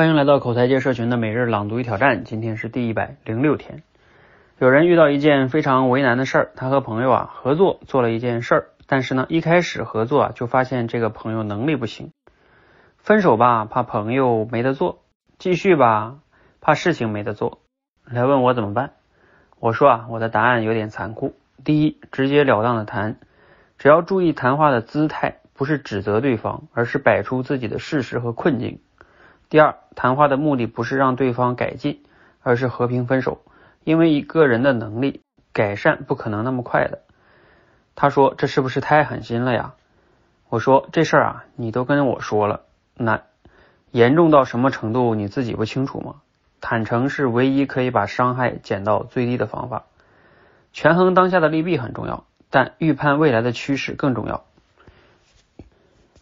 欢迎来到口才界社群的每日朗读与挑战，今天是第一百零六天。有人遇到一件非常为难的事儿，他和朋友啊合作做了一件事儿，但是呢一开始合作啊就发现这个朋友能力不行，分手吧怕朋友没得做，继续吧怕事情没得做，来问我怎么办？我说啊我的答案有点残酷，第一直截了当的谈，只要注意谈话的姿态，不是指责对方，而是摆出自己的事实和困境。第二，谈话的目的不是让对方改进，而是和平分手。因为一个人的能力改善不可能那么快的。他说：“这是不是太狠心了呀？”我说：“这事儿啊，你都跟我说了，那严重到什么程度你自己不清楚吗？坦诚是唯一可以把伤害减到最低的方法。权衡当下的利弊很重要，但预判未来的趋势更重要。”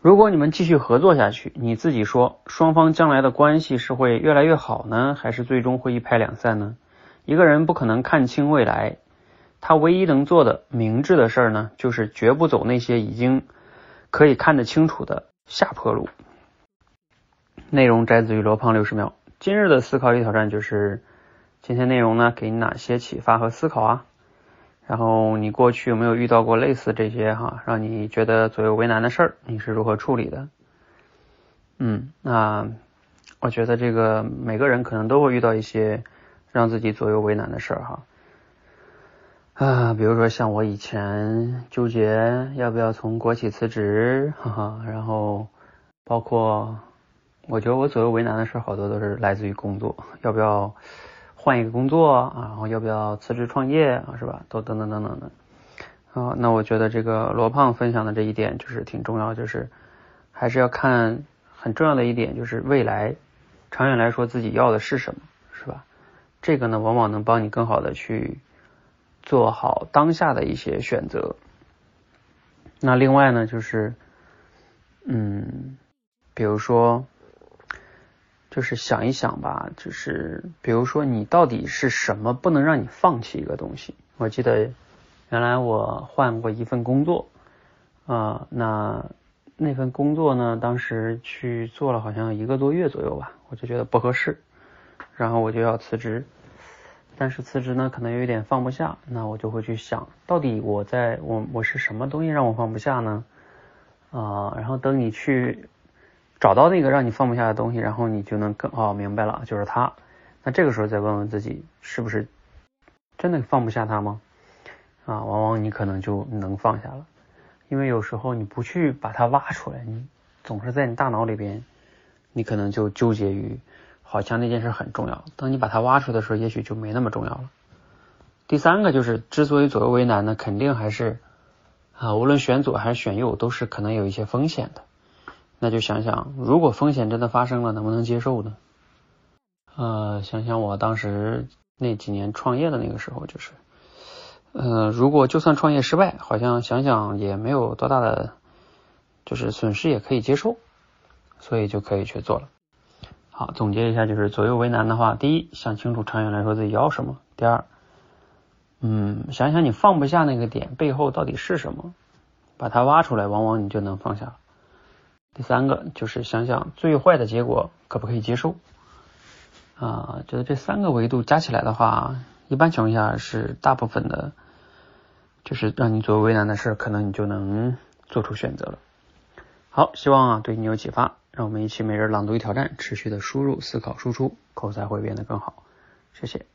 如果你们继续合作下去，你自己说，双方将来的关系是会越来越好呢，还是最终会一拍两散呢？一个人不可能看清未来，他唯一能做的明智的事儿呢，就是绝不走那些已经可以看得清楚的下坡路。内容摘自于罗胖六十秒。今日的思考与挑战就是，今天内容呢，给你哪些启发和思考啊？然后你过去有没有遇到过类似这些哈，让你觉得左右为难的事儿？你是如何处理的？嗯，那我觉得这个每个人可能都会遇到一些让自己左右为难的事儿哈。啊，比如说像我以前纠结要不要从国企辞职，哈哈，然后包括我觉得我左右为难的事儿好多都是来自于工作，要不要？换一个工作啊，然后要不要辞职创业啊，是吧？都等等等等的啊。那我觉得这个罗胖分享的这一点就是挺重要，就是还是要看很重要的一点，就是未来长远来说自己要的是什么，是吧？这个呢，往往能帮你更好的去做好当下的一些选择。那另外呢，就是嗯，比如说。就是想一想吧，就是比如说你到底是什么不能让你放弃一个东西？我记得原来我换过一份工作啊，那那份工作呢，当时去做了好像一个多月左右吧，我就觉得不合适，然后我就要辞职。但是辞职呢，可能有一点放不下，那我就会去想，到底我在我我是什么东西让我放不下呢？啊，然后等你去。找到那个让你放不下的东西，然后你就能更哦明白了，就是它。那这个时候再问问自己，是不是真的放不下它吗？啊，往往你可能就能放下了，因为有时候你不去把它挖出来，你总是在你大脑里边，你可能就纠结于好像那件事很重要。当你把它挖出来的时候，也许就没那么重要了。第三个就是，之所以左右为难呢，肯定还是啊，无论选左还是选右，都是可能有一些风险的。那就想想，如果风险真的发生了，能不能接受呢？呃，想想我当时那几年创业的那个时候，就是，呃，如果就算创业失败，好像想想也没有多大的，就是损失也可以接受，所以就可以去做了。好，总结一下，就是左右为难的话，第一，想清楚长远来说自己要什么；第二，嗯，想想你放不下那个点背后到底是什么，把它挖出来，往往你就能放下了。第三个就是想想最坏的结果可不可以接受啊？觉得这三个维度加起来的话，一般情况下是大部分的，就是让你左右为难的事，可能你就能做出选择了。好，希望啊对你有启发，让我们一起每日朗读与挑战，持续的输入、思考、输出，口才会变得更好。谢谢。